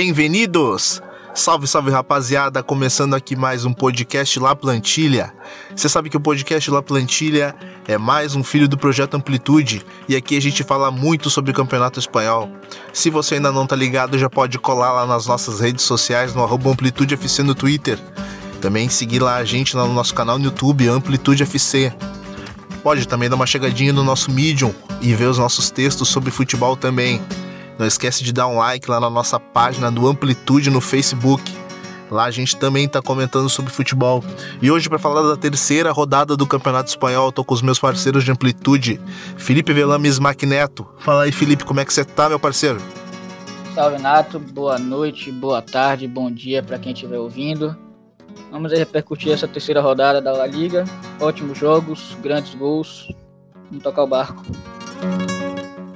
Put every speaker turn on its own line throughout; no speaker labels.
Bem-vindos! Salve, salve rapaziada, começando aqui mais um podcast La Plantilha. Você sabe que o podcast La Plantilha é mais um filho do projeto Amplitude e aqui a gente fala muito sobre o Campeonato Espanhol. Se você ainda não tá ligado, já pode colar lá nas nossas redes sociais no arroba Amplitude FC no Twitter. Também seguir lá a gente no nosso canal no YouTube, Amplitude FC. Pode também dar uma chegadinha no nosso Medium e ver os nossos textos sobre futebol também. Não esquece de dar um like lá na nossa página do Amplitude no Facebook. Lá a gente também está comentando sobre futebol. E hoje, para falar da terceira rodada do Campeonato Espanhol, tô com os meus parceiros de amplitude, Felipe Velames Maquineto. Fala aí, Felipe, como é que você tá, meu parceiro?
Salve, Nato. Boa noite, boa tarde, bom dia para quem estiver ouvindo. Vamos repercutir essa terceira rodada da La Liga. Ótimos jogos, grandes gols. Vamos tocar o barco.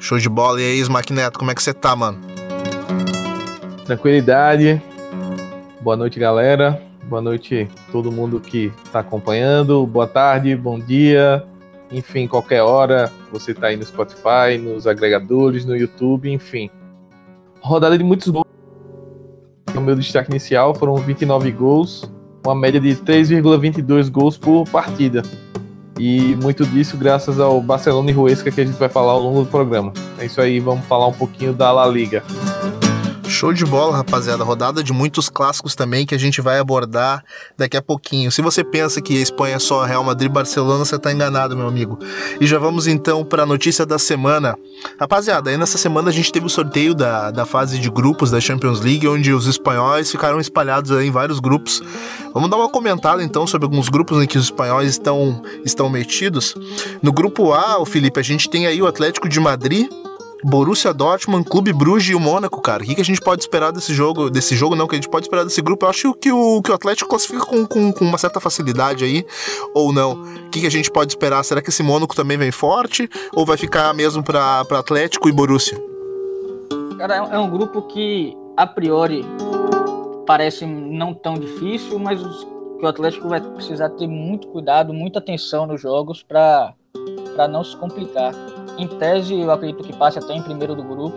Show de bola. E aí, Smack Neto, como é que você tá, mano?
Tranquilidade. Boa noite, galera. Boa noite todo mundo que está acompanhando. Boa tarde, bom dia. Enfim, qualquer hora você tá aí no Spotify, nos agregadores, no YouTube, enfim. Rodada de muitos gols. O meu destaque inicial foram 29 gols, uma média de 3,22 gols por partida. E muito disso graças ao Barcelona e Ruesca que a gente vai falar ao longo do programa. É isso aí, vamos falar um pouquinho da La Liga.
Show de bola, rapaziada. Rodada de muitos clássicos também que a gente vai abordar daqui a pouquinho. Se você pensa que a Espanha é só Real Madrid e Barcelona, você tá enganado, meu amigo. E já vamos então para a notícia da semana. Rapaziada, aí nessa semana a gente teve o sorteio da, da fase de grupos da Champions League, onde os espanhóis ficaram espalhados em vários grupos. Vamos dar uma comentada então sobre alguns grupos em que os espanhóis estão, estão metidos. No grupo A, o Felipe, a gente tem aí o Atlético de Madrid Borussia Dortmund, Clube Bruges e o Mônaco, cara. O que, que a gente pode esperar desse jogo? Desse jogo, não, que a gente pode esperar desse grupo. Eu acho que o, que o Atlético classifica com, com, com uma certa facilidade aí, ou não. O que, que a gente pode esperar? Será que esse Mônaco também vem forte? Ou vai ficar mesmo para Atlético e Borussia?
Cara, é um grupo que, a priori, parece não tão difícil, mas o Atlético vai precisar ter muito cuidado, muita atenção nos jogos para não se complicar. Em tese, eu acredito que passe até em primeiro do grupo.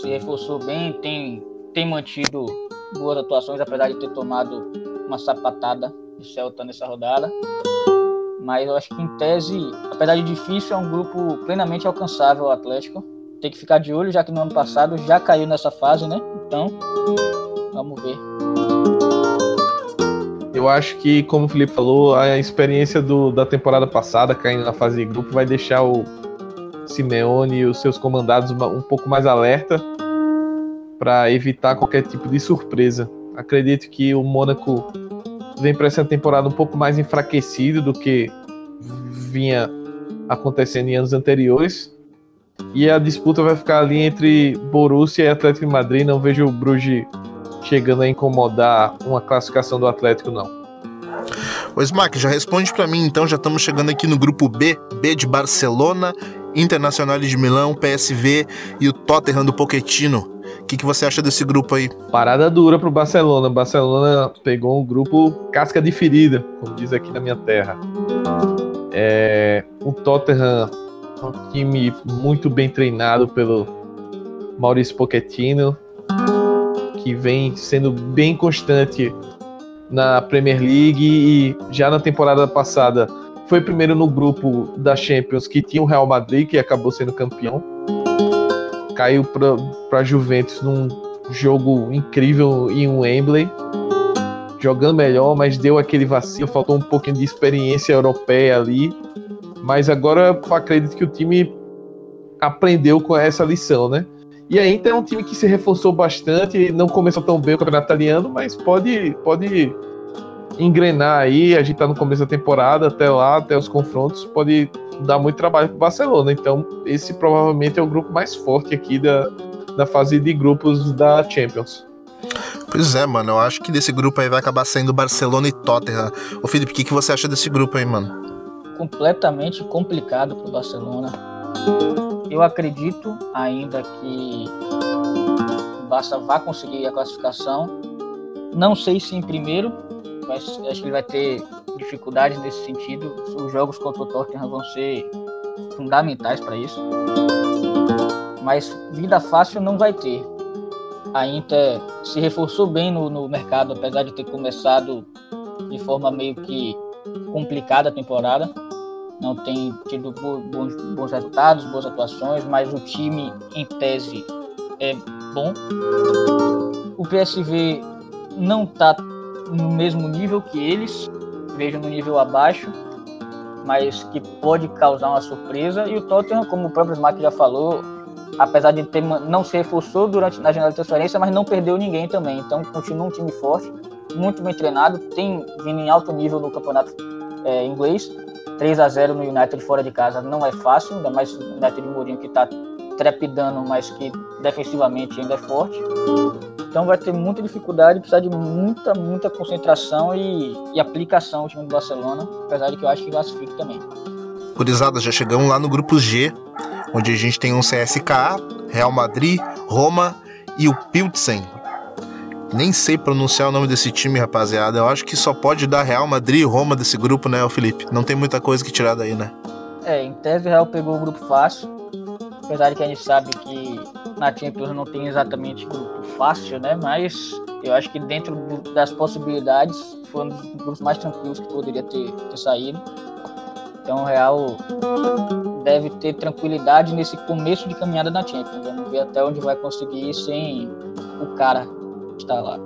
Se reforçou bem, tem, tem mantido boas atuações, apesar de ter tomado uma sapatada de Celta nessa rodada. Mas eu acho que em tese, apesar de difícil, é um grupo plenamente alcançável o Atlético. Tem que ficar de olho, já que no ano passado já caiu nessa fase, né? Então, vamos ver.
Eu acho que, como o Felipe falou, a experiência do, da temporada passada, caindo na fase de grupo, vai deixar o Simeone e os seus comandados um pouco mais alerta para evitar qualquer tipo de surpresa. Acredito que o Mônaco vem para essa temporada um pouco mais enfraquecido do que vinha acontecendo em anos anteriores. E a disputa vai ficar ali entre Borussia e Atlético de Madrid. Não vejo o Bruges chegando a incomodar uma classificação do Atlético, não.
O Smack, já responde para mim então, já estamos chegando aqui no grupo B, B de Barcelona, Internacional de Milão, PSV e o Tottenham do Pochettino. O que, que você acha desse grupo aí?
Parada dura pro Barcelona. Barcelona pegou um grupo casca de ferida, como diz aqui na minha terra. É, o Tottenham é um time muito bem treinado pelo Maurício Pochettino que vem sendo bem constante na Premier League e já na temporada passada foi primeiro no grupo da Champions que tinha o Real Madrid, que acabou sendo campeão. Caiu para a Juventus num jogo incrível em Wembley, jogando melhor, mas deu aquele vacilo, faltou um pouquinho de experiência europeia ali. Mas agora acredito que o time aprendeu com essa lição, né? E a Inter é um time que se reforçou bastante, não começou tão bem o campeonato italiano, mas pode, pode engrenar aí. A gente tá no começo da temporada, até lá, até os confrontos, pode dar muito trabalho pro Barcelona. Então, esse provavelmente é o grupo mais forte aqui da, da fase de grupos da Champions.
Pois é, mano, eu acho que desse grupo aí vai acabar saindo Barcelona e Tottenham. Ô Felipe, o que, que você acha desse grupo aí, mano?
Completamente complicado pro Barcelona eu acredito ainda que o Barça vai conseguir a classificação. Não sei se em primeiro, mas acho que ele vai ter dificuldades nesse sentido. Os jogos contra o Tottenham vão ser fundamentais para isso. Mas vida fácil não vai ter. a Inter se reforçou bem no, no mercado, apesar de ter começado de forma meio que complicada a temporada. Não tem tido bons, bons resultados, boas atuações, mas o time, em tese, é bom. O PSV não está no mesmo nível que eles, vejo no nível abaixo, mas que pode causar uma surpresa. E o Tottenham, como o próprio Smack já falou, apesar de ter, não se reforçou durante na janela de transferência, mas não perdeu ninguém também. Então continua um time forte, muito bem treinado, tem vindo em alto nível no campeonato é, inglês. 3 a 0 no United fora de casa não é fácil, ainda mais o United de Mourinho que está trepidando, mas que defensivamente ainda é forte. Então vai ter muita dificuldade, precisa de muita, muita concentração e, e aplicação o time do Barcelona, apesar de que eu acho que classifique também.
Curizada, já chegamos lá no grupo G, onde a gente tem um CSKA, Real Madrid, Roma e o Pilsen. Nem sei pronunciar o nome desse time, rapaziada. Eu acho que só pode dar Real Madrid e Roma desse grupo, né, Felipe? Não tem muita coisa que tirar daí, né?
É, em tese o Real pegou o grupo fácil. Apesar de que a gente sabe que na Champions não tem exatamente grupo fácil, né? Mas eu acho que dentro das possibilidades foi um dos grupos mais tranquilos que poderia ter, ter saído. Então o Real deve ter tranquilidade nesse começo de caminhada na Champions. Vamos ver até onde vai conseguir ir sem o cara está lá.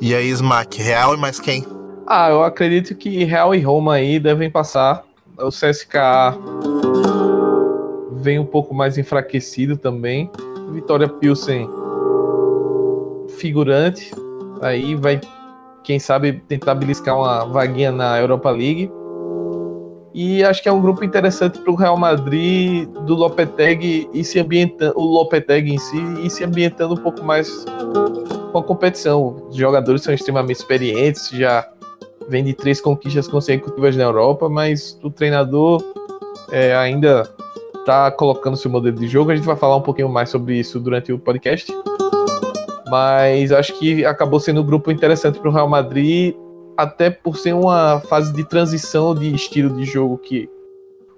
E aí, Smack, Real e mais quem?
Ah, eu acredito que Real e Roma aí devem passar. O CSKA vem um pouco mais enfraquecido também. Vitória Pilsen figurante. Aí vai, quem sabe, tentar beliscar uma vaguinha na Europa League. E acho que é um grupo interessante para o Real Madrid do Lopetegui e se ambientando, o Lopetegui em si e se ambientando um pouco mais com a competição. Os jogadores são extremamente experientes, já vem de três conquistas consecutivas na Europa, mas o treinador é, ainda está colocando seu modelo de jogo. A gente vai falar um pouquinho mais sobre isso durante o podcast. Mas acho que acabou sendo um grupo interessante para o Real Madrid até por ser uma fase de transição de estilo de jogo que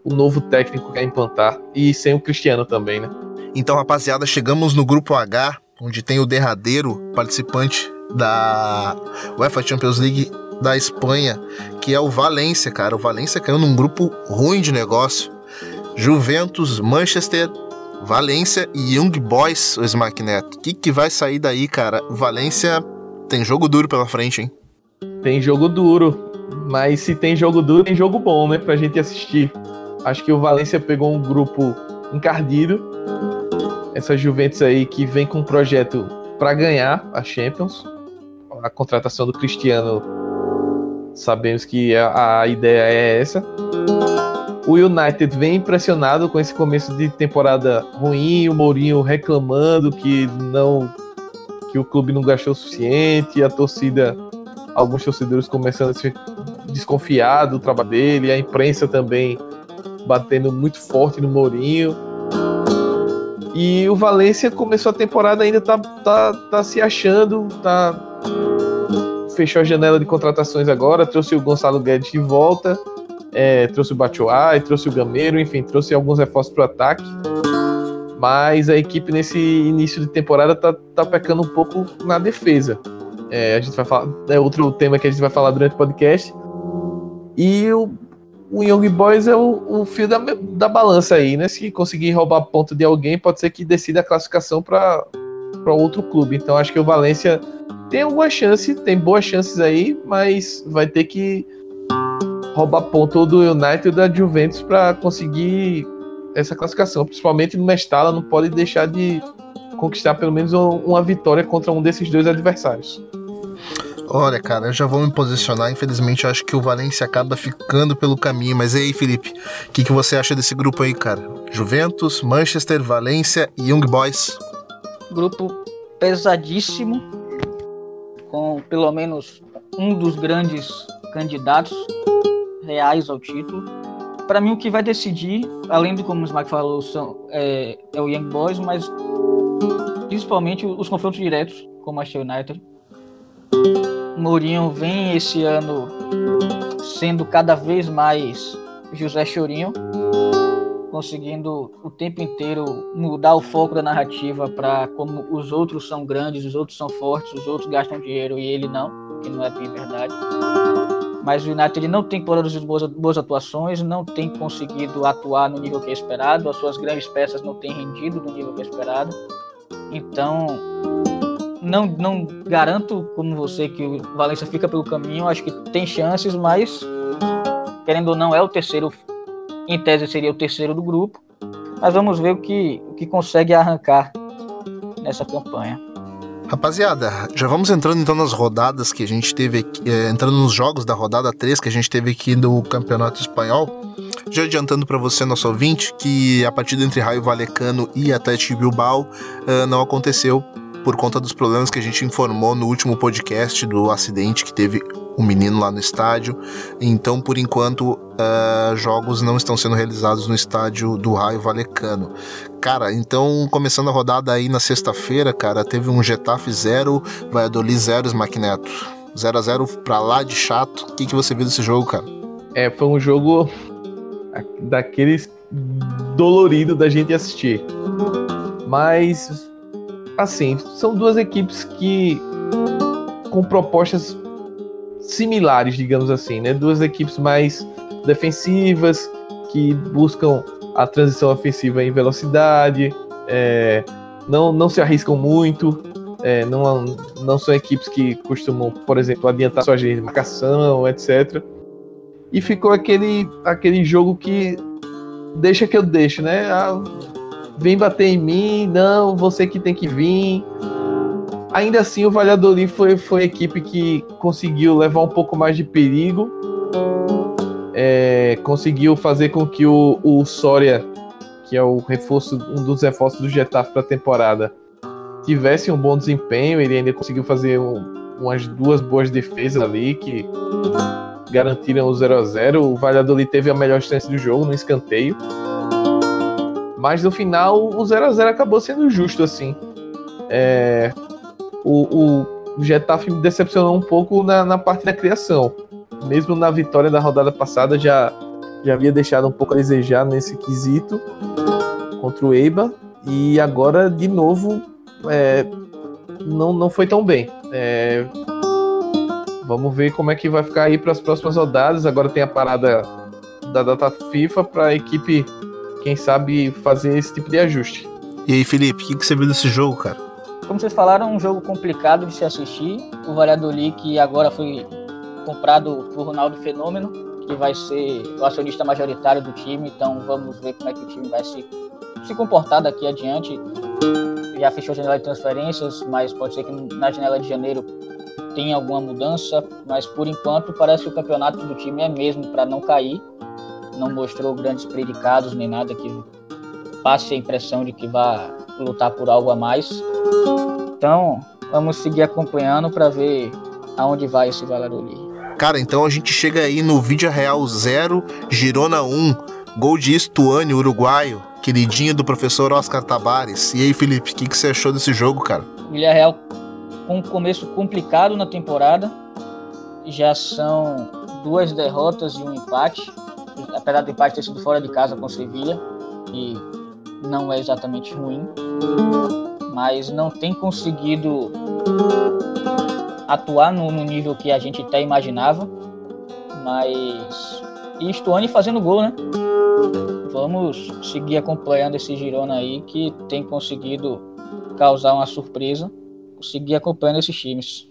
o novo técnico quer implantar e sem o Cristiano também, né?
Então, rapaziada, chegamos no grupo H, onde tem o derradeiro participante da UEFA Champions League da Espanha, que é o Valência, cara. O Valência caiu num grupo ruim de negócio. Juventus, Manchester, Valência e Young Boys, o Smack Neto. O que, que vai sair daí, cara? Valência tem jogo duro pela frente, hein?
Tem jogo duro, mas se tem jogo duro, tem jogo bom, né? Pra gente assistir. Acho que o Valência pegou um grupo encardido. Essa Juventus aí que vem com um projeto para ganhar a Champions. A contratação do Cristiano, sabemos que a, a ideia é essa. O United vem impressionado com esse começo de temporada ruim, o Mourinho reclamando que não que o clube não gastou o suficiente, a torcida alguns torcedores começando a se desconfiar do trabalho dele, a imprensa também batendo muito forte no Mourinho. E o Valência começou a temporada ainda tá, tá, tá se achando, tá fechou a janela de contratações agora, trouxe o Gonçalo Guedes de volta, é, trouxe o Bachoá, trouxe o Gameiro, enfim, trouxe alguns reforços para o ataque. Mas a equipe nesse início de temporada tá, tá pecando um pouco na defesa. É, a gente vai falar. É outro tema que a gente vai falar durante o podcast. E o, o Young Boys é o, o fio da, da balança aí, né? Se conseguir roubar ponto de alguém, pode ser que decida a classificação para outro clube. Então acho que o Valência tem alguma chance, tem boas chances aí, mas vai ter que roubar ponto do United ou da Juventus para conseguir essa classificação. Principalmente no Mestala, não pode deixar de conquistar pelo menos uma vitória contra um desses dois adversários.
Olha, cara, eu já vou me posicionar. Infelizmente, eu acho que o Valência acaba ficando pelo caminho. Mas e aí, Felipe, o que, que você acha desse grupo aí, cara? Juventus, Manchester, Valência e Young Boys.
Grupo pesadíssimo, com pelo menos um dos grandes candidatos reais ao título. Para mim, o que vai decidir, além de como o Smack falou, são, é, é o Young Boys, mas principalmente os confrontos diretos com o Manchester United Mourinho vem esse ano sendo cada vez mais José Chorinho. conseguindo o tempo inteiro mudar o foco da narrativa para como os outros são grandes, os outros são fortes, os outros gastam dinheiro e ele não, que não é bem verdade. Mas o United ele não tem produzido boas, boas atuações, não tem conseguido atuar no nível que é esperado, as suas grandes peças não têm rendido no nível que é esperado. Então, não, não garanto, como você, que o Valência fica pelo caminho. Acho que tem chances, mas, querendo ou não, é o terceiro. Em tese, seria o terceiro do grupo. Mas vamos ver o que, o que consegue arrancar nessa campanha.
Rapaziada, já vamos entrando então nas rodadas que a gente teve aqui, é, entrando nos jogos da rodada 3 que a gente teve aqui no Campeonato Espanhol. Já adiantando para você, nosso ouvinte, que a partida entre Raio Valecano e Atlético Bilbao uh, não aconteceu por conta dos problemas que a gente informou no último podcast do acidente que teve um menino lá no estádio. Então, por enquanto, uh, jogos não estão sendo realizados no estádio do Raio Valecano. Cara, então, começando a rodada aí na sexta-feira, cara, teve um Getafe 0, Valladolid 0, Maquineto. 0 a 0 pra lá de chato. O que, que você viu desse jogo, cara?
É, foi um jogo daqueles dolorido da gente assistir. Mas assim, são duas equipes que com propostas similares, digamos assim, né? Duas equipes mais defensivas que buscam a transição ofensiva em velocidade, é, não, não se arriscam muito, é, não, não são equipes que costumam, por exemplo, adiantar sua de marcação, etc. E ficou aquele, aquele jogo que deixa que eu deixo, né? Ah, vem bater em mim, não, você que tem que vir. Ainda assim, o Valladolid foi, foi a equipe que conseguiu levar um pouco mais de perigo, é, conseguiu fazer com que o, o Soria, que é o reforço, um dos reforços do Getafe para a temporada, tivesse um bom desempenho. Ele ainda conseguiu fazer um, umas duas boas defesas ali que garantiram o 0 a 0 O Valladolid teve a melhor chance do jogo no escanteio. Mas no final, o 0 a 0 acabou sendo justo, assim. É, o, o Getafe me decepcionou um pouco na, na parte da criação. Mesmo na vitória da rodada passada, já, já havia deixado um pouco a desejar nesse quesito contra o Eibar. E agora, de novo, é, não, não foi tão bem. É, vamos ver como é que vai ficar aí para as próximas rodadas. Agora tem a parada da data FIFA para a equipe quem sabe fazer esse tipo de ajuste.
E aí, Felipe, o que, que você viu desse jogo, cara?
Como vocês falaram, é um jogo complicado de se assistir. O Valladolid, que agora foi comprado por Ronaldo Fenômeno, que vai ser o acionista majoritário do time, então vamos ver como é que o time vai se, se comportar daqui adiante. Já fechou a janela de transferências, mas pode ser que na janela de janeiro tenha alguma mudança, mas por enquanto parece que o campeonato do time é mesmo para não cair não mostrou grandes predicados nem nada que passe a impressão de que vá lutar por algo a mais. Então, vamos seguir acompanhando para ver aonde vai esse Valladolid.
Cara, então a gente chega aí no Vídeo Real 0, Girona 1, gol de Estuani, uruguaio, queridinho do professor Oscar Tabares. E aí, Felipe, o que, que você achou desse jogo, cara?
Villarreal com um começo complicado na temporada, já são duas derrotas e um empate apesar do empate ter sido fora de casa com o Sevilha, que não é exatamente ruim, mas não tem conseguido atuar no, no nível que a gente até imaginava. Mas. E Stuani fazendo gol, né? Vamos seguir acompanhando esse Girona aí que tem conseguido causar uma surpresa. Seguir acompanhando esses times.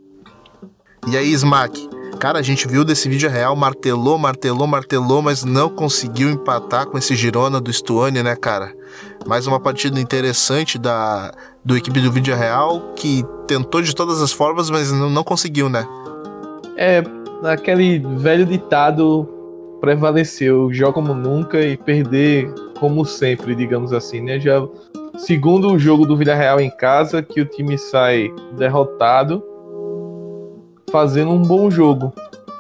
E aí, Smack? Cara, a gente viu desse vídeo real, martelou, martelou, martelou, mas não conseguiu empatar com esse Girona do Stuani, né, cara? Mais uma partida interessante da do equipe do vídeo real que tentou de todas as formas, mas não, não conseguiu, né?
É, aquele velho ditado prevaleceu, joga como nunca e perder como sempre, digamos assim, né? Já segundo o jogo do Villarreal em casa, que o time sai derrotado fazendo um bom jogo.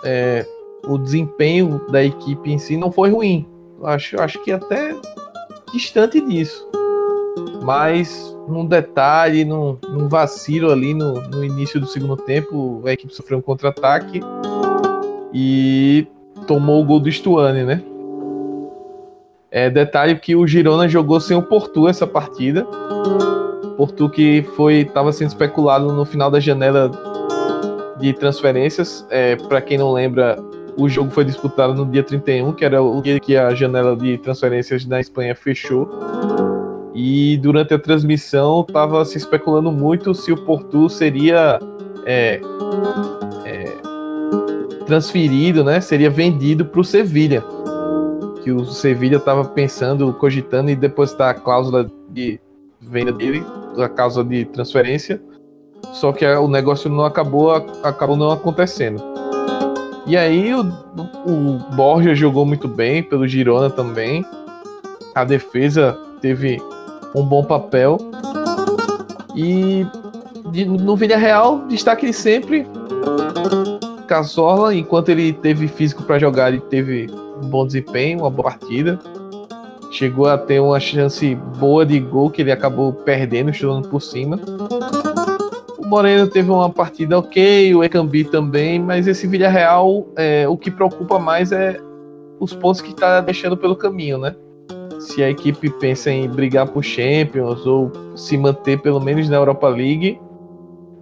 É, o desempenho da equipe em si não foi ruim. Acho, acho que até distante disso. Mas num detalhe, num, num vacilo ali no, no, início do segundo tempo, a equipe sofreu um contra-ataque e tomou o gol do Stuane, né? É, detalhe que o Girona jogou sem o Porto essa partida. Porto que foi estava sendo especulado no final da janela de transferências. É, Para quem não lembra, o jogo foi disputado no dia 31, que era o dia que a janela de transferências na Espanha fechou. E durante a transmissão estava se especulando muito se o Porto seria é, é, transferido, né? Seria vendido para o Sevilha. Que o Sevilha estava pensando, cogitando em depositar a cláusula de venda dele, a causa de transferência. Só que o negócio não acabou, acabou não acontecendo. E aí o, o Borja jogou muito bem pelo Girona também. A defesa teve um bom papel. E de, no Villarreal, destaque sempre Casola, enquanto ele teve físico para jogar, ele teve um bom desempenho, uma boa partida. Chegou a ter uma chance boa de gol que ele acabou perdendo, chutando por cima. Moreno teve uma partida ok, o Ekambi também, mas esse Villarreal, é, o que preocupa mais é os pontos que está deixando pelo caminho, né? Se a equipe pensa em brigar por Champions ou se manter pelo menos na Europa League,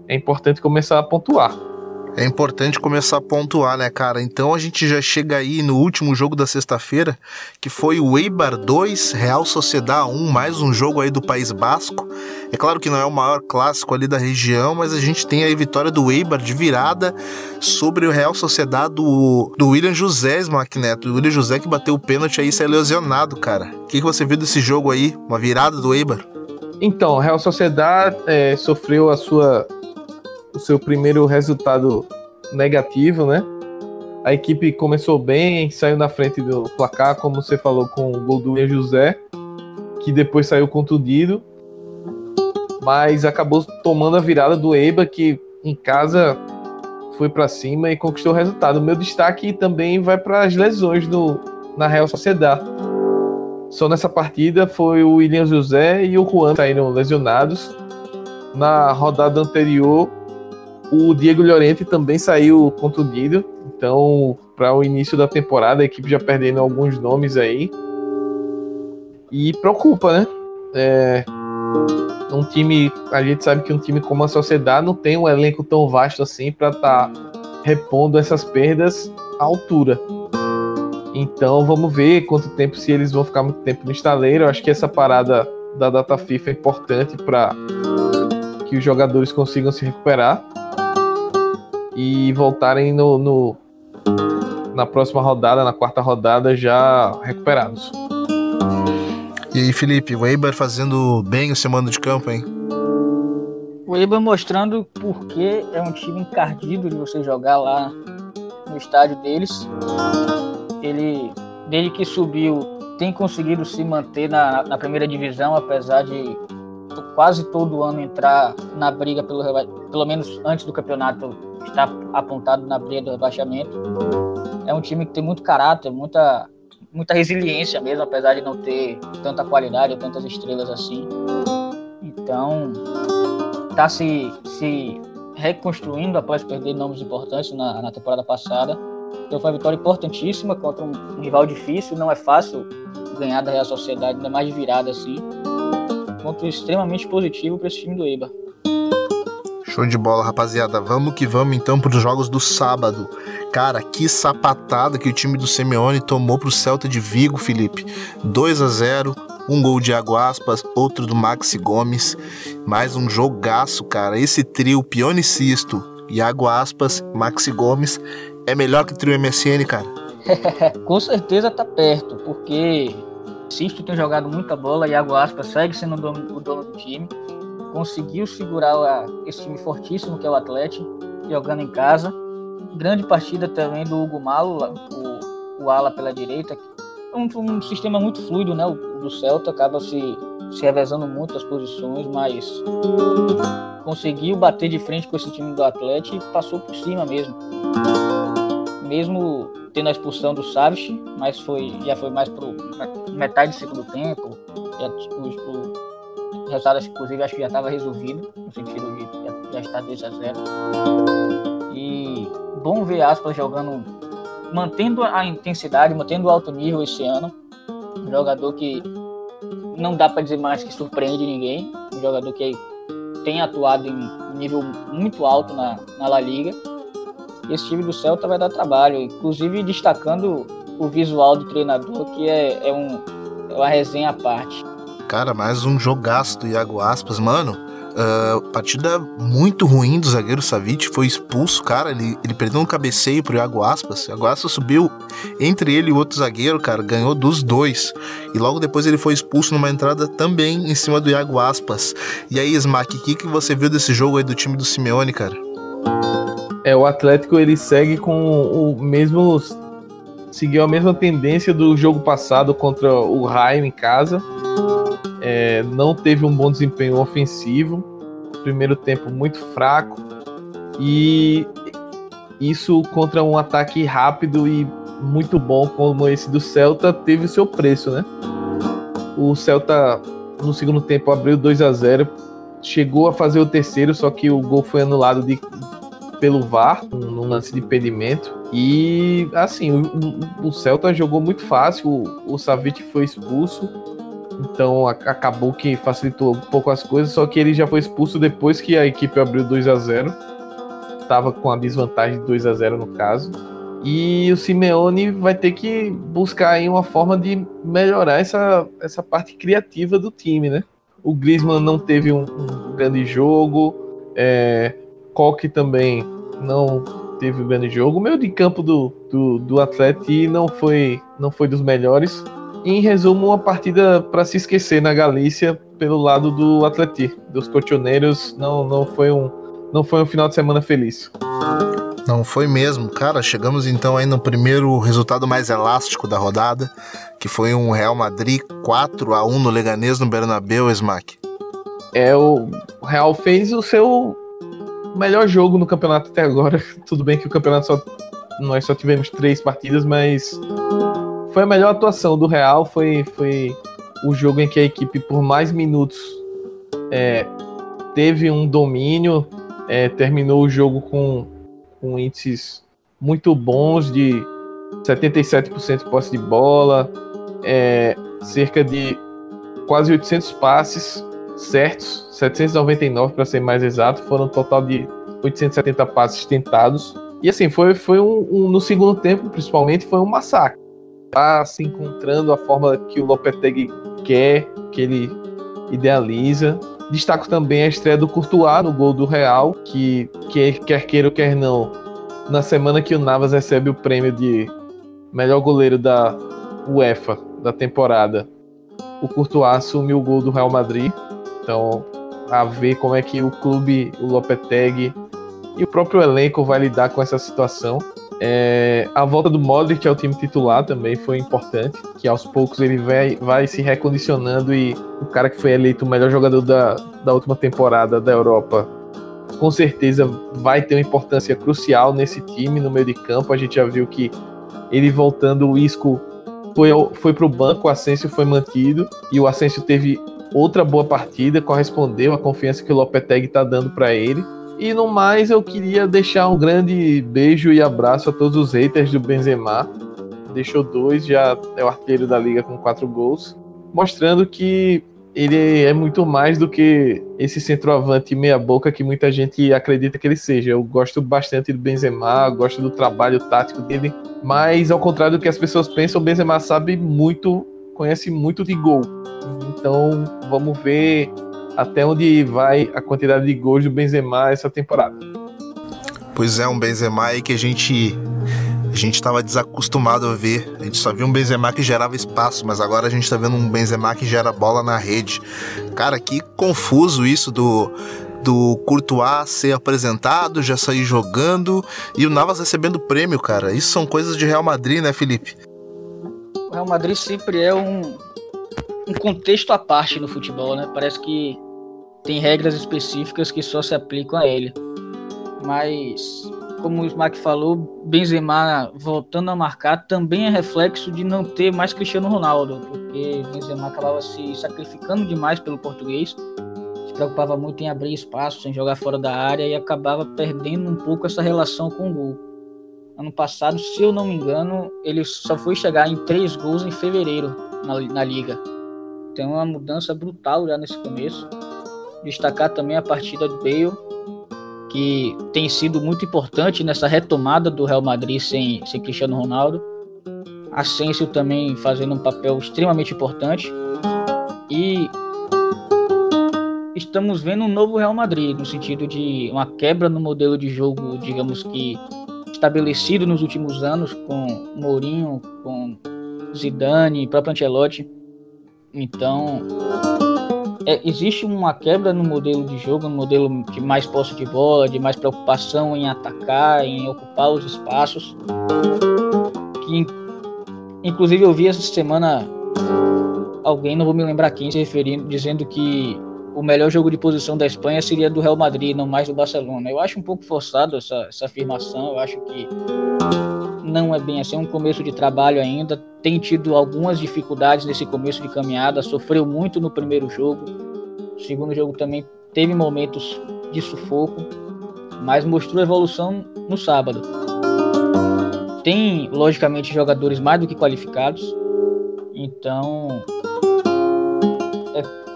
é importante começar a pontuar.
É importante começar a pontuar, né, cara? Então a gente já chega aí no último jogo da sexta-feira, que foi o Eibar 2, Real Sociedade 1, mais um jogo aí do País Basco. É claro que não é o maior clássico ali da região, mas a gente tem aí a vitória do Eibar de virada sobre o Real Sociedade do, do William José, Neto. O William José que bateu o pênalti aí e saiu lesionado, cara. O que, que você viu desse jogo aí? Uma virada do Eibar?
Então, o Real Sociedade é, sofreu a sua o seu primeiro resultado negativo, né? A equipe começou bem, saiu na frente do placar, como você falou, com o gol do Ian José, que depois saiu contundido, mas acabou tomando a virada do Eiba, que em casa foi para cima e conquistou o resultado. Meu destaque também vai para as lesões do, na Real Sociedade. Só nessa partida foi o William José e o Juan saíram lesionados. Na rodada anterior, o Diego Llorente também saiu contundido, então para o início da temporada a equipe já perdendo alguns nomes aí. E preocupa, né? É, um time, a gente sabe que um time como a Sociedade não tem um elenco tão vasto assim para estar tá repondo essas perdas à altura. Então vamos ver quanto tempo, se eles vão ficar muito tempo no estaleiro. Eu acho que essa parada da data FIFA é importante para que os jogadores consigam se recuperar e voltarem no, no, na próxima rodada, na quarta rodada, já recuperados.
E aí, Felipe, o Eibar fazendo bem o seu mando de campo, hein?
O Eibar mostrando porque é um time encardido de você jogar lá no estádio deles. Ele, desde que subiu, tem conseguido se manter na, na primeira divisão, apesar de quase todo ano entrar na briga pelo pelo menos antes do campeonato está apontado na briga do rebaixamento. É um time que tem muito caráter, muita, muita resiliência mesmo, apesar de não ter tanta qualidade ou tantas estrelas assim. Então, está se, se reconstruindo após perder nomes importantes na, na temporada passada. Então foi uma vitória importantíssima contra um, rival difícil. Não é fácil ganhar da Real Sociedade, ainda mais virada assim. Ponto extremamente positivo para esse time do Eibar.
Show de bola, rapaziada. Vamos que vamos então para os jogos do sábado. Cara, que sapatada que o time do Simeone tomou pro Celta de Vigo, Felipe. 2 a 0 um gol de Iago Aspas, outro do Maxi Gomes. Mais um jogaço, cara. Esse trio, Pione Sisto, Iago Aspas, Maxi Gomes, é melhor que o trio MSN, cara?
Com certeza tá perto, porque Sisto tem jogado muita bola, Iago Aspas segue sendo o dono, o dono do time conseguiu segurar esse time fortíssimo que é o Atlético, jogando em casa. Grande partida também do Hugo Malo, o, o ala pela direita. Um, um sistema muito fluido, né? O, do Celta acaba se, se revezando muito as posições, mas conseguiu bater de frente com esse time do Atlético e passou por cima mesmo. Mesmo tendo a expulsão do Savic, mas foi, já foi mais pro metade do segundo tempo. Já, o, o, resultado, inclusive, acho que já estava resolvido, no sentido de já, já estar 2 a 0 E bom ver Aspas jogando, mantendo a intensidade, mantendo o alto nível esse ano. Um jogador que não dá para dizer mais que surpreende ninguém. Um jogador que tem atuado em nível muito alto na, na La Liga. Esse time do Celta vai dar trabalho, inclusive destacando o visual do treinador, que é, é, um, é uma resenha à parte.
Cara, mais um jogaço do Iago Aspas, mano. Uh, partida muito ruim do zagueiro Savic, foi expulso, cara. Ele, ele perdeu um cabeceio pro Iago Aspas. Iago Aspas subiu entre ele e o outro zagueiro, cara, ganhou dos dois. E logo depois ele foi expulso numa entrada também em cima do Iago Aspas. E aí, Smack, o que, que você viu desse jogo aí do time do Simeone, cara?
É, o Atlético ele segue com o mesmo. Seguiu a mesma tendência do jogo passado contra o Raio em casa. É, não teve um bom desempenho ofensivo. Primeiro tempo muito fraco. E isso contra um ataque rápido e muito bom como esse do Celta teve o seu preço, né? O Celta no segundo tempo abriu 2 a 0 chegou a fazer o terceiro, só que o gol foi anulado de, pelo VAR, num lance de impedimento. E assim, o, o Celta jogou muito fácil, o, o Savic foi expulso, então a, acabou que facilitou um pouco as coisas, só que ele já foi expulso depois que a equipe abriu 2 a 0 Tava com a desvantagem de 2 a 0 no caso. E o Simeone vai ter que buscar aí uma forma de melhorar essa, essa parte criativa do time, né? O Griezmann não teve um, um grande jogo, é, Koke também não teve um grande jogo. O meio de campo do, do, do Atlético não foi, não foi dos melhores. Em resumo, uma partida para se esquecer na Galícia pelo lado do Atlético, dos cochoneiros. Não, não, foi um, não foi um final de semana feliz.
Não foi mesmo, cara. Chegamos então aí no primeiro resultado mais elástico da rodada, que foi um Real Madrid 4 a 1 no Leganês no Bernabéu, Smack.
É, o Real fez o seu melhor jogo no campeonato até agora. Tudo bem que o campeonato só nós só tivemos três partidas, mas foi a melhor atuação do Real. Foi, foi o jogo em que a equipe, por mais minutos, é, teve um domínio, é, terminou o jogo com com índices muito bons de 77% de posse de bola, é, cerca de quase 800 passes certos, 799 para ser mais exato, foram um total de 870 passes tentados. E assim, foi, foi um, um, no segundo tempo, principalmente, foi um massacre. Tá se encontrando a forma que o Lopetegui quer, que ele idealiza. Destaco também a estreia do Courtois no gol do Real, que, que quer queira ou quer não, na semana que o Navas recebe o prêmio de melhor goleiro da UEFA da temporada, o Courtois assume o gol do Real Madrid. Então, a ver como é que o clube, o Lopetegui e o próprio elenco vai lidar com essa situação. É, a volta do Modric ao time titular também foi importante, que aos poucos ele vai, vai se recondicionando e o cara que foi eleito o melhor jogador da, da última temporada da Europa, com certeza vai ter uma importância crucial nesse time no meio de campo. A gente já viu que ele voltando, o Isco foi, foi para o banco, o Asensio foi mantido e o Asensio teve outra boa partida, correspondeu à confiança que o Lopetegui está dando para ele. E no mais, eu queria deixar um grande beijo e abraço a todos os haters do Benzema. Deixou dois, já é o artilheiro da liga com quatro gols, mostrando que ele é muito mais do que esse centroavante meia-boca que muita gente acredita que ele seja. Eu gosto bastante do Benzema, gosto do trabalho tático dele, mas ao contrário do que as pessoas pensam, o Benzema sabe muito, conhece muito de gol. Então, vamos ver até onde vai a quantidade de gols do Benzema essa temporada.
Pois é, um Benzema aí que a gente a gente estava desacostumado a ver. A gente só viu um Benzema que gerava espaço, mas agora a gente está vendo um Benzema que gera bola na rede. Cara, que confuso isso do do Courtois ser apresentado, já sair jogando e o Navas recebendo prêmio, cara. Isso são coisas de Real Madrid, né, Felipe?
O Real Madrid sempre é um, um contexto à parte no futebol, né? Parece que tem regras específicas que só se aplicam a ele. Mas, como o Smack falou, Benzema voltando a marcar também é reflexo de não ter mais Cristiano Ronaldo, porque Benzema acabava se sacrificando demais pelo português, se preocupava muito em abrir espaço, em jogar fora da área e acabava perdendo um pouco essa relação com o gol. ano passado, se eu não me engano, ele só foi chegar em três gols em fevereiro na, na liga. Tem uma mudança brutal já nesse começo. Destacar também a partida do Bale, que tem sido muito importante nessa retomada do Real Madrid sem, sem Cristiano Ronaldo. Asensio também fazendo um papel extremamente importante. E estamos vendo um novo Real Madrid, no sentido de uma quebra no modelo de jogo, digamos que estabelecido nos últimos anos com Mourinho, com Zidane, próprio Ancelotti. Então, é, existe uma quebra no modelo de jogo, no modelo de mais posse de bola, de mais preocupação em atacar, em ocupar os espaços. Que, inclusive, eu vi essa semana alguém, não vou me lembrar quem, se referindo, dizendo que o melhor jogo de posição da Espanha seria do Real Madrid, não mais do Barcelona. Eu acho um pouco forçado essa, essa afirmação, eu acho que não é bem assim, é um começo de trabalho ainda, tem tido algumas dificuldades nesse começo de caminhada, sofreu muito no primeiro jogo, o segundo jogo também teve momentos de sufoco, mas mostrou evolução no sábado. Tem, logicamente, jogadores mais do que qualificados, então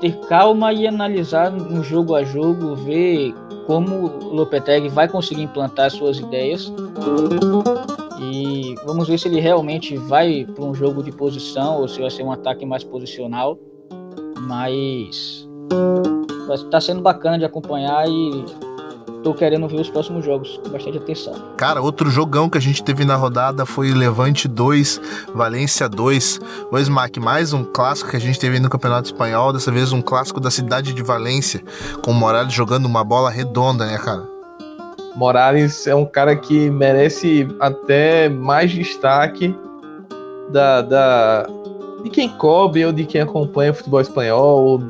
ter calma e analisar um jogo a jogo, ver como o Lopetegui vai conseguir implantar suas ideias. E vamos ver se ele realmente vai para um jogo de posição ou se vai ser um ataque mais posicional. Mas está sendo bacana de acompanhar e tô querendo ver os próximos jogos com bastante atenção.
Cara, outro jogão que a gente teve na rodada foi Levante 2, Valência 2. O Smack, mais um clássico que a gente teve no Campeonato Espanhol, dessa vez um clássico da cidade de Valência, com o Morales jogando uma bola redonda, né, cara?
Morales é um cara que merece até mais destaque da, da de quem cobre ou de quem acompanha o futebol espanhol, ou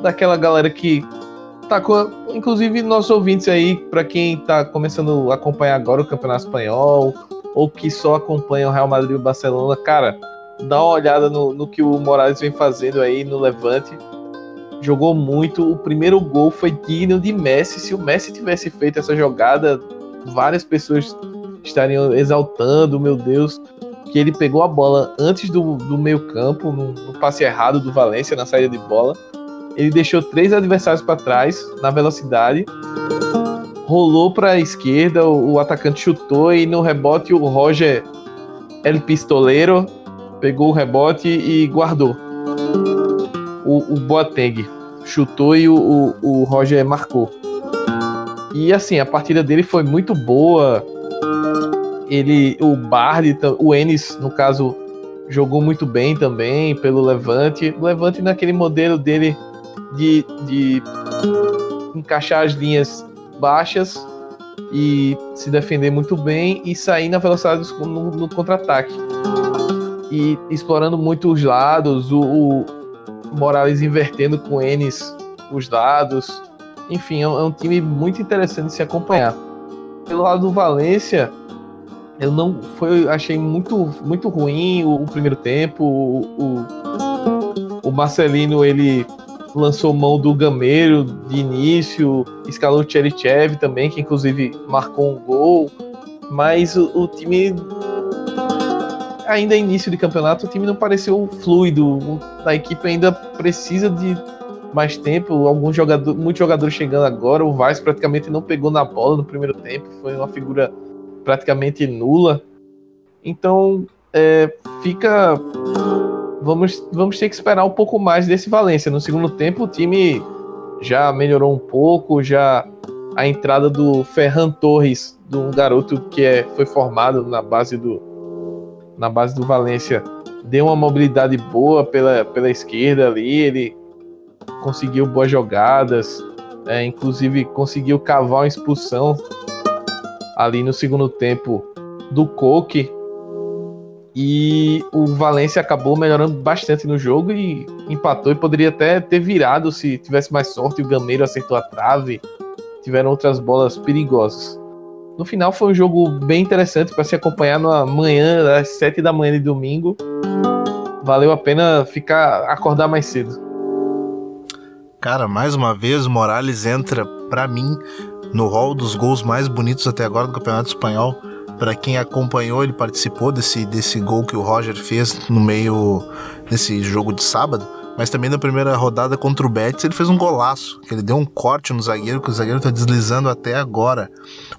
daquela galera que com, inclusive nossos ouvintes aí, para quem tá começando a acompanhar agora o Campeonato Espanhol, ou que só acompanha o Real Madrid e o Barcelona, cara, dá uma olhada no, no que o Morales vem fazendo aí no Levante. Jogou muito. O primeiro gol foi digno de Messi. Se o Messi tivesse feito essa jogada, várias pessoas estariam exaltando, meu Deus, que ele pegou a bola antes do, do meio-campo, no, no passe errado do Valência na saída de bola ele deixou três adversários para trás na velocidade, rolou para a esquerda, o, o, atacante chutou e no rebote o Roger El Pistoleiro pegou o rebote e guardou. O, o Boateng chutou e o, o, o Roger marcou. E assim, a partida dele foi muito boa. Ele, o Bardi, o Enes, no caso, jogou muito bem também pelo Levante. O Levante naquele modelo dele de, de encaixar as linhas baixas e se defender muito bem e sair na velocidade no, no contra-ataque. E explorando muito os lados, o, o, Morales invertendo com Enes os lados. Enfim, é um, é time muito interessante de se acompanhar. Pelo lado do Valência, eu não foi, achei muito, muito ruim o, o primeiro tempo. O, o, o Marcelino ele lançou mão do Gameiro de início, escalou o Cherichev também, que inclusive marcou um gol, mas o, o time ainda é início de campeonato, o time não pareceu fluido, a equipe ainda precisa de mais tempo, alguns jogadores, muitos jogadores chegando agora, o Vaz praticamente não pegou na bola no primeiro tempo, foi uma figura praticamente nula. Então, é, fica vamos, vamos ter que esperar um pouco mais desse Valência. No segundo tempo, o time já melhorou um pouco, já a entrada do Ferran Torres, de um garoto que é, foi formado na base do na base do Valência, deu uma mobilidade boa pela, pela esquerda ali, ele conseguiu boas jogadas, é, inclusive conseguiu cavar uma expulsão ali no segundo tempo do Coque, e o Valência acabou melhorando bastante no jogo e empatou e poderia até ter virado se tivesse mais sorte. O Gameiro acertou a trave, tiveram outras bolas perigosas. No final foi um jogo bem interessante para se acompanhar na manhã, às 7 da manhã de domingo. Valeu a pena ficar acordar mais cedo.
Cara, mais uma vez o Morales entra para mim no hall dos gols mais bonitos até agora do Campeonato Espanhol Para quem acompanhou, ele participou desse, desse gol que o Roger fez no meio desse jogo de sábado. Mas também na primeira rodada contra o Betis ele fez um golaço, que ele deu um corte no zagueiro, que o zagueiro tá deslizando até agora.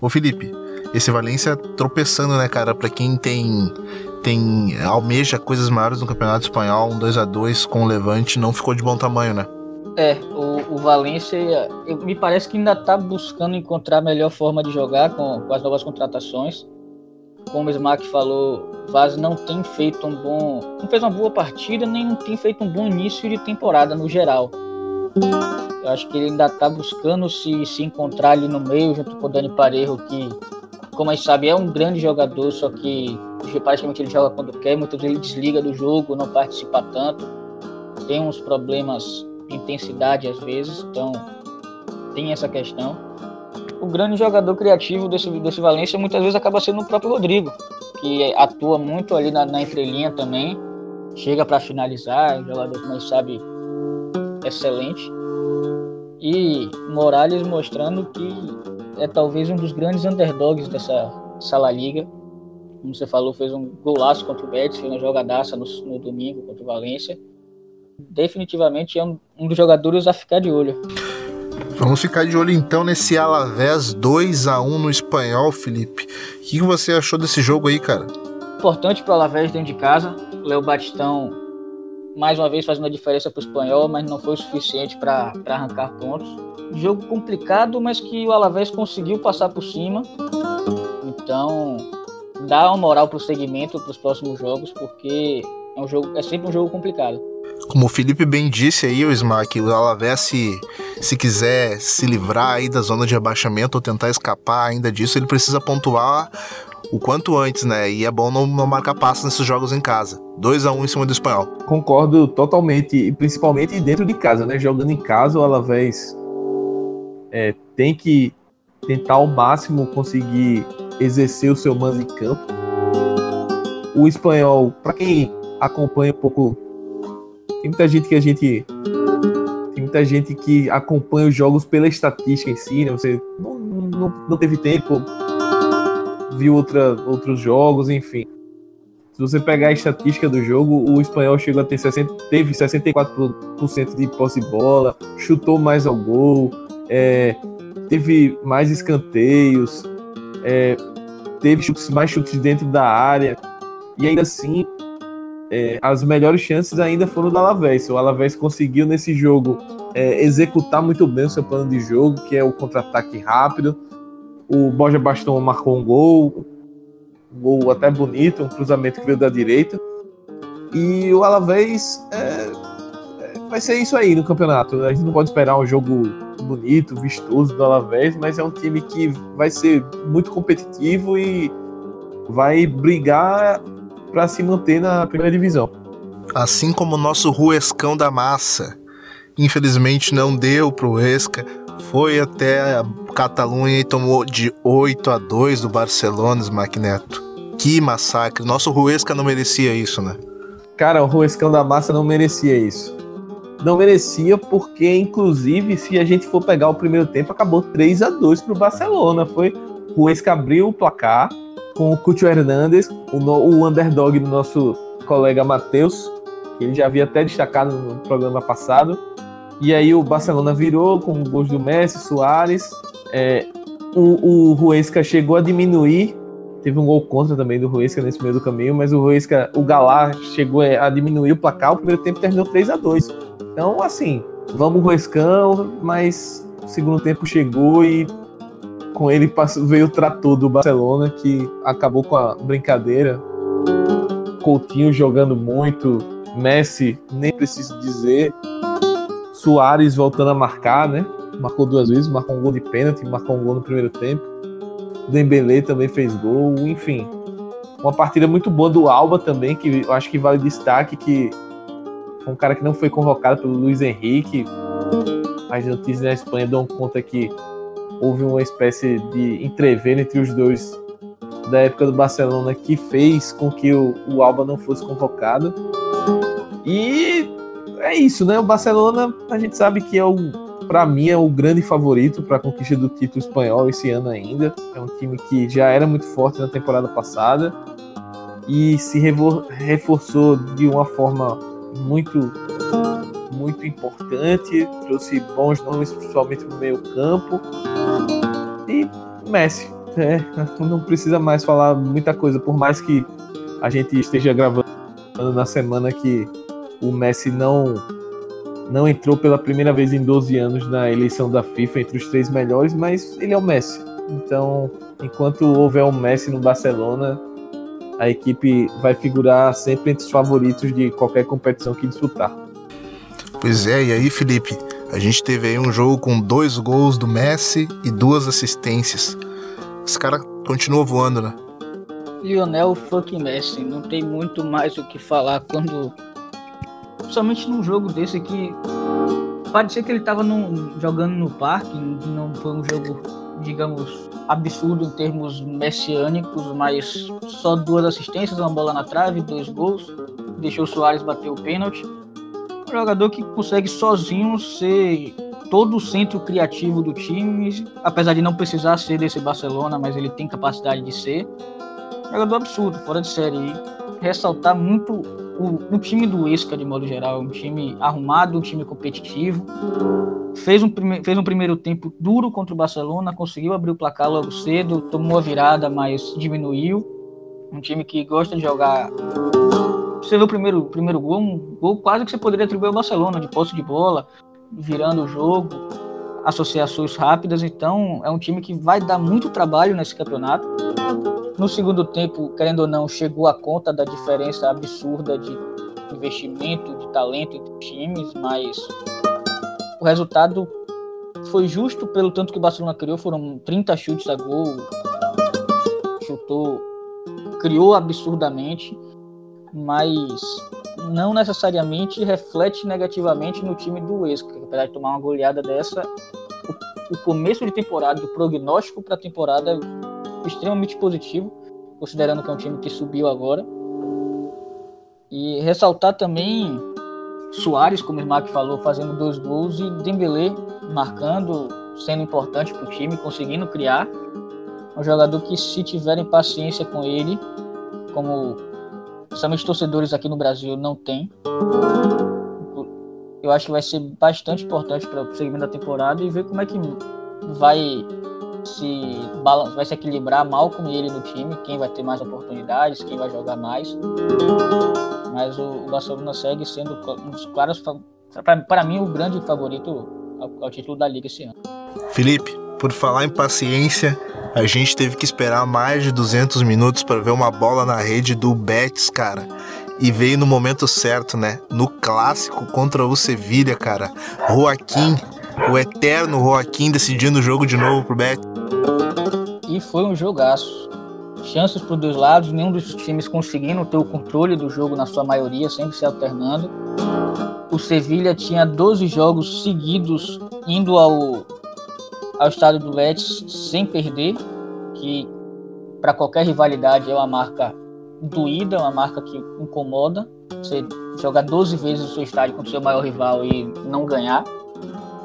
Ô Felipe, esse Valência tropeçando, né, cara? Para quem tem tem almeja coisas maiores no Campeonato Espanhol, um 2 a 2 com o Levante não ficou de bom tamanho, né?
É, o, o Valência me parece que ainda está buscando encontrar a melhor forma de jogar com, com as novas contratações. Como o Smack falou, Vaz não tem feito um bom. não fez uma boa partida, nem não tem feito um bom início de temporada no geral. Eu acho que ele ainda está buscando se, se encontrar ali no meio, junto com o Dani Parejo, que, como a gente sabe, é um grande jogador, só que praticamente ele joga quando quer, muitas vezes ele desliga do jogo, não participa tanto. Tem uns problemas intensidade às vezes, então tem essa questão. O grande jogador criativo desse, desse Valência muitas vezes acaba sendo o próprio Rodrigo, que atua muito ali na, na entrelinha também, chega para finalizar, é jogador, como a sabe, excelente. E Morales mostrando que é talvez um dos grandes underdogs dessa Sala Liga. Como você falou, fez um golaço contra o Betis, fez uma jogadaça no, no domingo contra o Valência definitivamente é um, um dos jogadores a ficar de olho.
Vamos ficar de olho então nesse Alavés 2 a 1 no espanhol, Felipe. O que você achou desse jogo aí, cara?
Importante para o Alavés dentro de casa. Léo Batistão mais uma vez fazendo a diferença para o espanhol, mas não foi o suficiente para arrancar pontos. Jogo complicado, mas que o Alavés conseguiu passar por cima. Então, dá uma moral para o segmento para os próximos jogos, porque é um jogo é sempre um jogo complicado.
Como o Felipe bem disse aí, o Smack, o Alavés se, se quiser se livrar aí da zona de rebaixamento ou tentar escapar ainda disso, ele precisa pontuar o quanto antes, né? E é bom não, não marcar passos nesses jogos em casa. 2 a 1 um em cima do espanhol.
Concordo totalmente, e principalmente dentro de casa, né? Jogando em casa, o Alavés é, tem que tentar ao máximo conseguir exercer o seu mando em campo. O espanhol, para quem acompanha um pouco tem muita gente que a gente. Tem muita gente que acompanha os jogos pela estatística em si, né? Você não, não, não teve tempo, viu outra, outros jogos, enfim. Se você pegar a estatística do jogo, o espanhol chegou a ter 60, teve 64% de posse de bola, chutou mais ao gol, é, teve mais escanteios, é, teve chutes, mais chutes dentro da área, e ainda assim é, as melhores chances ainda foram do Alavés. O Alavés conseguiu nesse jogo é, executar muito bem o seu plano de jogo, que é o contra-ataque rápido. O Borja Baston marcou um gol, um gol até bonito, um cruzamento que veio da direita. E o Alavés é, é, vai ser isso aí no campeonato. A gente não pode esperar um jogo bonito, vistoso do Alavés, mas é um time que vai ser muito competitivo e vai brigar para se manter na primeira divisão.
Assim como o nosso Ruescão da Massa. Infelizmente não deu pro Huesca, foi até a Catalunha e tomou de 8 a 2 do Barcelona, Magneto. Que massacre. Nosso Ruesca não merecia isso, né?
Cara, o Ruescão da Massa não merecia isso. Não merecia porque, inclusive, se a gente for pegar o primeiro tempo, acabou 3 a 2 pro Barcelona. Foi o Huesca abriu o placar, com o Cúcio Hernandes, o, no, o underdog do nosso colega Matheus, que ele já havia até destacado no programa passado. E aí o Barcelona virou com gols do Messi, Soares. É, o, o Ruesca chegou a diminuir. Teve um gol contra também do Ruesca nesse meio do caminho, mas o Ruesca, o Galá, chegou a diminuir o placar. O primeiro tempo terminou 3 a 2 Então, assim, vamos Ruescão, mas o segundo tempo chegou e com ele veio o trator do Barcelona que acabou com a brincadeira. Coutinho jogando muito, Messi, nem preciso dizer. Soares voltando a marcar, né? Marcou duas vezes, marcou um gol de pênalti, marcou um gol no primeiro tempo. Dembélé também fez gol, enfim. Uma partida muito boa do Alba também, que eu acho que vale destaque, que foi um cara que não foi convocado pelo Luiz Henrique. As notícias na Espanha dão conta que houve uma espécie de entrever entre os dois da época do Barcelona que fez com que o, o Alba não fosse convocado. E é isso, né? O Barcelona, a gente sabe que é o, para mim, é o grande favorito para a conquista do título espanhol esse ano ainda. É um time que já era muito forte na temporada passada e se reforçou de uma forma muito muito importante, trouxe bons nomes, principalmente no meio campo. E Messi, é, não precisa mais falar muita coisa, por mais que a gente esteja gravando na semana que o Messi não não entrou pela primeira vez em 12 anos na eleição da FIFA entre os três melhores, mas ele é o Messi. Então, enquanto houver um Messi no Barcelona, a equipe vai figurar sempre entre os favoritos de qualquer competição que disputar.
Pois é, e aí, Felipe? A gente teve aí um jogo com dois gols do Messi e duas assistências. Esse cara continua voando, né?
Lionel fucking Messi. Não tem muito mais o que falar quando somente num jogo desse aqui. Parecia que ele estava jogando no parque, não foi um jogo, digamos, absurdo em termos messiânicos, mas só duas assistências, uma bola na trave, dois gols. Deixou o Soares bater o pênalti. Um jogador que consegue sozinho ser todo o centro criativo do time, apesar de não precisar ser desse Barcelona, mas ele tem capacidade de ser. Um jogador absurdo, fora de série. E ressaltar muito o, o, time do Esca, de modo geral, um time arrumado, um time competitivo. Fez um, fez um primeiro tempo duro contra o Barcelona, conseguiu abrir o placar logo cedo, tomou a virada, mas diminuiu. Um time que gosta de jogar. Você vê o primeiro, primeiro gol, um gol quase que você poderia atribuir ao Barcelona, de posse de bola, virando o jogo, associações rápidas. Então, é um time que vai dar muito trabalho nesse campeonato. No segundo tempo, querendo ou não, chegou a conta da diferença absurda de investimento, de talento entre times, mas o resultado foi justo pelo tanto que o Barcelona criou, foram 30 chutes a gol, chutou, criou absurdamente, mas não necessariamente reflete negativamente no time do Esca, apesar de tomar uma goleada dessa, o, o começo de temporada, o prognóstico para a temporada extremamente positivo, considerando que é um time que subiu agora. E ressaltar também Soares, como o Smack falou, fazendo dois gols e Dembélé marcando, sendo importante para o time, conseguindo criar. Um jogador que, se tiverem paciência com ele, como principalmente torcedores aqui no Brasil não tem, eu acho que vai ser bastante importante para o segmento da temporada e ver como é que vai se vai se equilibrar mal com ele no time, quem vai ter mais oportunidades, quem vai jogar mais. Mas o, Barcelona segue sendo um dos claros, para mim, o grande favorito ao, ao título da Liga esse ano.
Felipe, por falar em paciência, a gente teve que esperar mais de 200 minutos para ver uma bola na rede do Betis, cara. E veio no momento certo, né? No clássico contra o Sevilha, cara. Joaquim o eterno Joaquim decidindo o jogo de novo pro Betis.
E foi um jogaço. Chances para dois lados, nenhum dos times conseguindo ter o controle do jogo na sua maioria, sempre se alternando. O Sevilha tinha 12 jogos seguidos indo ao, ao estádio do Betis sem perder, que para qualquer rivalidade é uma marca doída, uma marca que incomoda. Você jogar 12 vezes no seu estádio contra o seu maior rival e não ganhar.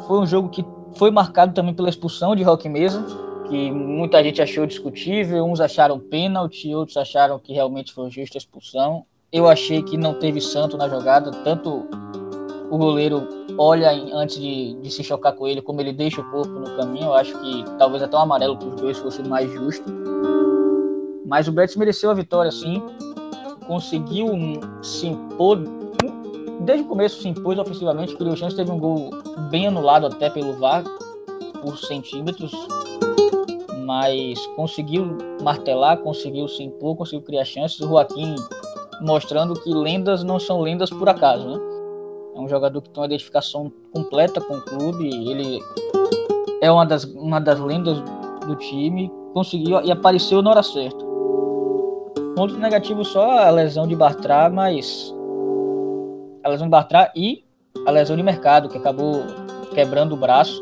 Foi um jogo que foi marcado também pela expulsão de Rock Mesa, que muita gente achou discutível, uns acharam pênalti, outros acharam que realmente foi justa a expulsão. Eu achei que não teve santo na jogada, tanto o goleiro olha antes de, de se chocar com ele, como ele deixa o corpo no caminho. Eu acho que talvez até um amarelo para os dois fosse mais justo. Mas o Betis mereceu a vitória, sim. Conseguiu se impor desde o começo se impôs ofensivamente. Criou chance, teve um gol bem anulado até pelo VAR, por centímetros, mas conseguiu martelar, conseguiu se impor, conseguiu criar chances. O Joaquim mostrando que lendas não são lendas por acaso, né? É um jogador que tem uma identificação completa com o clube. Ele é uma das, uma das lendas do time. Conseguiu e apareceu na hora certa. Ponto negativo só a lesão de Bartra, mas a lesão de Bartra e a lesão de mercado, que acabou quebrando o braço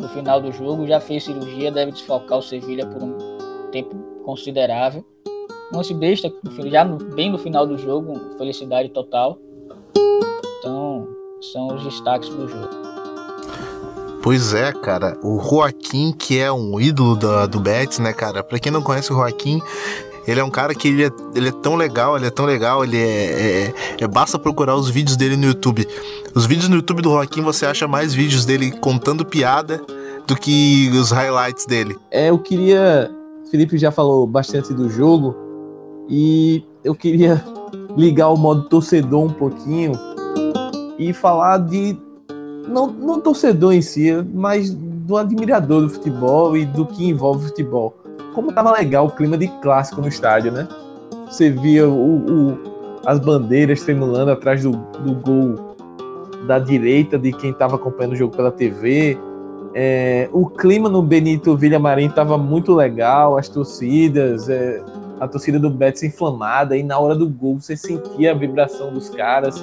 no final do jogo, já fez cirurgia, deve desfalcar o Sevilha por um tempo considerável. Não se besta, já bem no final do jogo, felicidade total. São os destaques do jogo.
Pois é, cara. O Joaquim, que é um ídolo do, do Betis, né, cara? Pra quem não conhece o Joaquim, ele é um cara que ele é, ele é tão legal, ele é tão legal, ele é, é, é, Basta procurar os vídeos dele no YouTube. Os vídeos no YouTube do Joaquim você acha mais vídeos dele contando piada do que os highlights dele.
É, eu queria. Felipe já falou bastante do jogo e eu queria ligar o modo torcedor um pouquinho e falar de. Não, não torcedor em si, mas do admirador do futebol e do que envolve o futebol como tava legal o clima de clássico no estádio, né? Você via o, o as bandeiras tremulando atrás do, do gol da direita de quem estava acompanhando o jogo pela TV. É, o clima no Benito Villamarim estava muito legal, as torcidas, é, a torcida do Betis inflamada, e na hora do gol você sentia a vibração dos caras.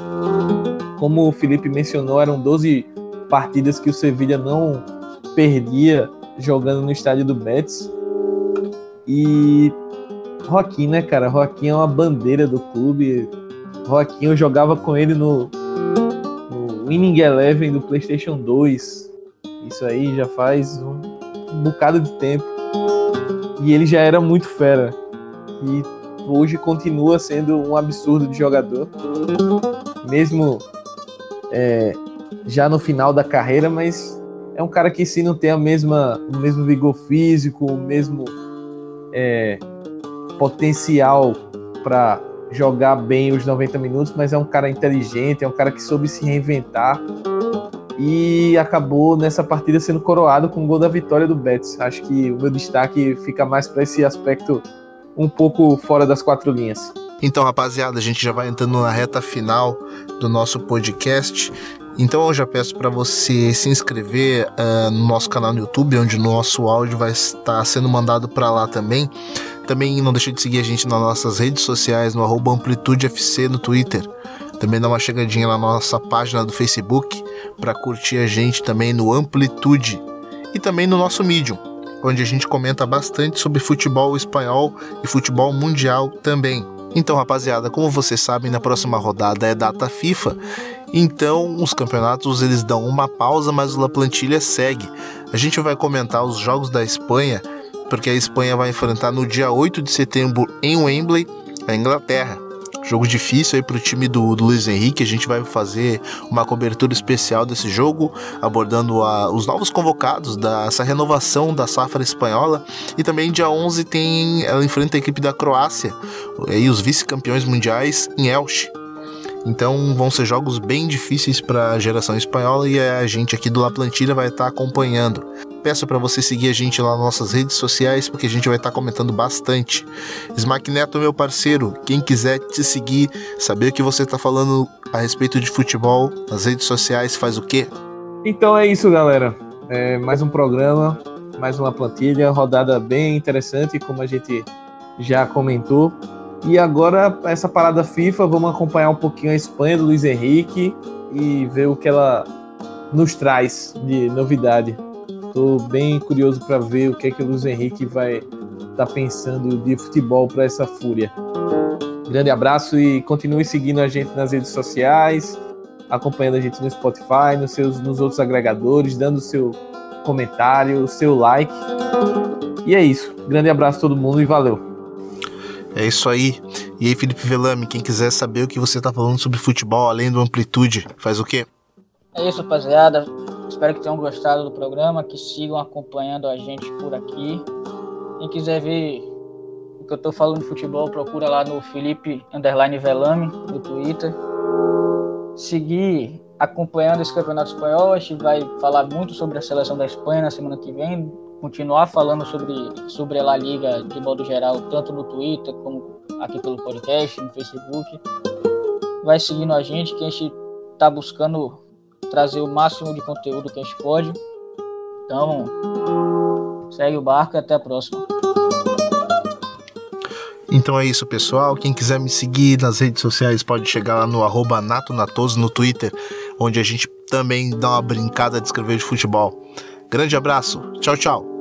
Como o Felipe mencionou, eram 12 partidas que o Sevilha não perdia jogando no estádio do Betis. E Joaquim, né, cara? Joaquim é uma bandeira do clube. Joaquim, eu jogava com ele no, no Winning Eleven do PlayStation 2. Isso aí já faz um, um bocado de tempo. E ele já era muito fera. E hoje continua sendo um absurdo de jogador. Mesmo é, já no final da carreira, mas é um cara que se não tem a mesma, o mesmo vigor físico, o mesmo é, potencial para jogar bem os 90 minutos, mas é um cara inteligente, é um cara que soube se reinventar e acabou nessa partida sendo coroado com o gol da vitória do Betis. Acho que o meu destaque fica mais para esse aspecto um pouco fora das quatro linhas.
Então, rapaziada, a gente já vai entrando na reta final do nosso podcast. Então eu já peço para você se inscrever uh, no nosso canal no YouTube, onde o nosso áudio vai estar sendo mandado para lá também. Também não deixe de seguir a gente nas nossas redes sociais, no arroba AmplitudeFC no Twitter. Também dá uma chegadinha na nossa página do Facebook para curtir a gente também no Amplitude e também no nosso Medium, onde a gente comenta bastante sobre futebol espanhol e futebol mundial também. Então, rapaziada, como vocês sabem, na próxima rodada é data FIFA então, os campeonatos eles dão uma pausa, mas o La Plantilha segue. A gente vai comentar os jogos da Espanha, porque a Espanha vai enfrentar no dia 8 de setembro em Wembley a Inglaterra. Jogo difícil aí para o time do, do, Luiz Henrique. A gente vai fazer uma cobertura especial desse jogo, abordando a, os novos convocados dessa renovação da safra espanhola. E também dia 11 tem ela enfrenta a equipe da Croácia e os vice-campeões mundiais em Elche. Então vão ser jogos bem difíceis para a geração espanhola e a gente aqui do La Plantilha vai estar tá acompanhando. Peço para você seguir a gente lá nas nossas redes sociais porque a gente vai estar tá comentando bastante. Smack Neto, meu parceiro, quem quiser te seguir, saber o que você está falando a respeito de futebol nas redes sociais, faz o quê?
Então é isso, galera. É mais um programa, mais uma plantilha, rodada bem interessante, como a gente já comentou. E agora, essa parada FIFA, vamos acompanhar um pouquinho a Espanha do Luiz Henrique e ver o que ela nos traz de novidade. Estou bem curioso para ver o que é que o Luiz Henrique vai estar tá pensando de futebol para essa fúria. Grande abraço e continue seguindo a gente nas redes sociais, acompanhando a gente no Spotify, nos, seus, nos outros agregadores, dando o seu comentário, o seu like. E é isso. Grande abraço a todo mundo e valeu!
É isso aí. E aí, Felipe Velame, quem quiser saber o que você tá falando sobre futebol além do Amplitude, faz o quê?
É isso, rapaziada. Espero que tenham gostado do programa, que sigam acompanhando a gente por aqui. Quem quiser ver o que eu tô falando de futebol, procura lá no Felipe Underline Velame, no Twitter. Seguir acompanhando esse campeonato espanhol, a gente vai falar muito sobre a seleção da Espanha na semana que vem, continuar falando sobre, sobre a La Liga de modo geral, tanto no Twitter como aqui pelo podcast, no Facebook. Vai seguindo a gente, que a gente está buscando trazer o máximo de conteúdo que a gente pode. Então, segue o barco e até a próxima.
Então é isso, pessoal. Quem quiser me seguir nas redes sociais pode chegar lá no arroba natonatoso no Twitter, onde a gente também dá uma brincada de escrever de futebol. Grande abraço. Tchau, tchau.